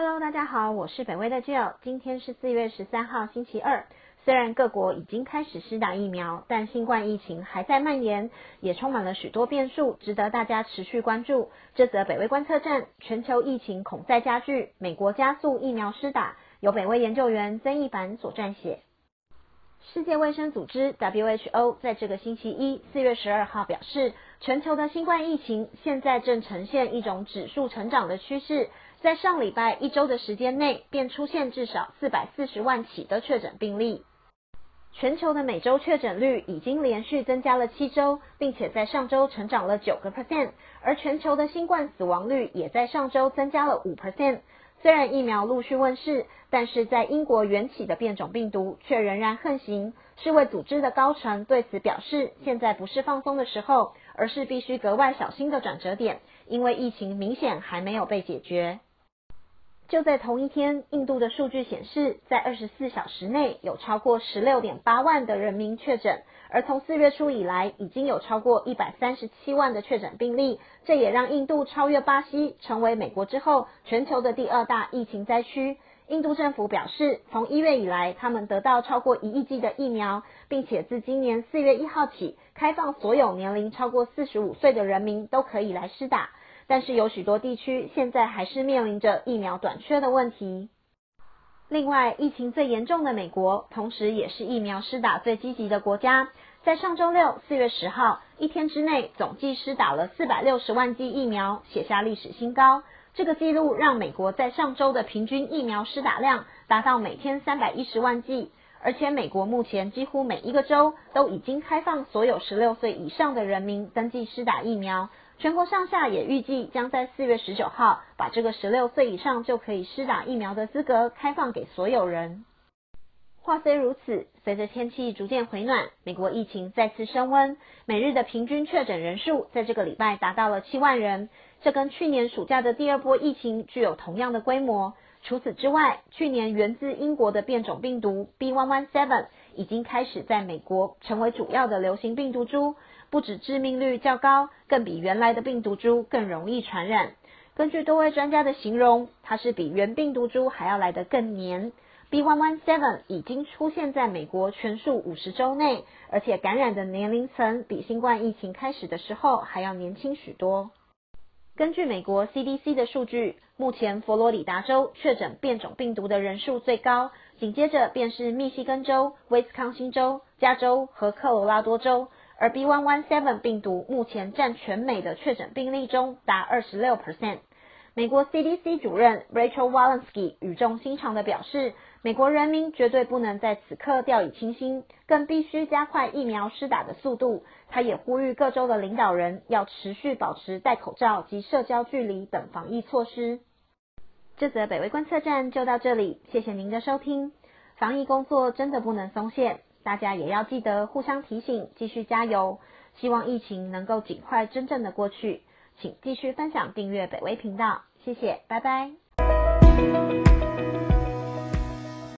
Hello，大家好，我是北威的 Jill。今天是四月十三号，星期二。虽然各国已经开始施打疫苗，但新冠疫情还在蔓延，也充满了许多变数，值得大家持续关注。这则北威观测站，全球疫情恐再加剧，美国加速疫苗施打，由北威研究员曾义凡所撰写。世界卫生组织 WHO 在这个星期一，四月十二号表示，全球的新冠疫情现在正呈现一种指数成长的趋势。在上礼拜一周的时间内，便出现至少四百四十万起的确诊病例。全球的每周确诊率已经连续增加了七周，并且在上周成长了九个 percent，而全球的新冠死亡率也在上周增加了五 percent。虽然疫苗陆续问世，但是在英国源起的变种病毒却仍然横行。世卫组织的高层对此表示，现在不是放松的时候，而是必须格外小心的转折点，因为疫情明显还没有被解决。就在同一天，印度的数据显示，在二十四小时内有超过十六点八万的人民确诊，而从四月初以来，已经有超过一百三十七万的确诊病例，这也让印度超越巴西，成为美国之后全球的第二大疫情灾区。印度政府表示，从一月以来，他们得到超过一亿剂的疫苗，并且自今年四月一号起，开放所有年龄超过四十五岁的人民都可以来施打。但是有许多地区现在还是面临着疫苗短缺的问题。另外，疫情最严重的美国，同时也是疫苗施打最积极的国家，在上周六四月十号一天之内，总计施打了四百六十万剂疫苗，写下历史新高。这个记录让美国在上周的平均疫苗施打量达到每天三百一十万剂，而且美国目前几乎每一个州都已经开放所有十六岁以上的人民登记施打疫苗。全国上下也预计将在四月十九号把这个十六岁以上就可以施打疫苗的资格开放给所有人。话虽如此，随着天气逐渐回暖，美国疫情再次升温，每日的平均确诊人数在这个礼拜达到了七万人，这跟去年暑假的第二波疫情具有同样的规模。除此之外，去年源自英国的变种病毒 B.1.1.7 已经开始在美国成为主要的流行病毒株。不止致命率较高，更比原来的病毒株更容易传染。根据多位专家的形容，它是比原病毒株还要来得更黏。B.1.1.7 已经出现在美国全数五十周内，而且感染的年龄层比新冠疫情开始的时候还要年轻许多。根据美国 CDC 的数据，目前佛罗里达州确诊变种病毒的人数最高，紧接着便是密西根州、威斯康星州、加州和科罗拉多州。而 B.1.1.7 病毒目前占全美的确诊病例中达二十六 percent。美国 CDC 主任 Rachel Walensky 语重心长地表示，美国人民绝对不能在此刻掉以轻心，更必须加快疫苗施打的速度。他也呼吁各州的领导人要持续保持戴口罩及社交距离等防疫措施。这则北威观测站就到这里，谢谢您的收听。防疫工作真的不能松懈。大家也要记得互相提醒，继续加油。希望疫情能够尽快真正的过去。请继续分享、订阅北威频道，谢谢，拜拜。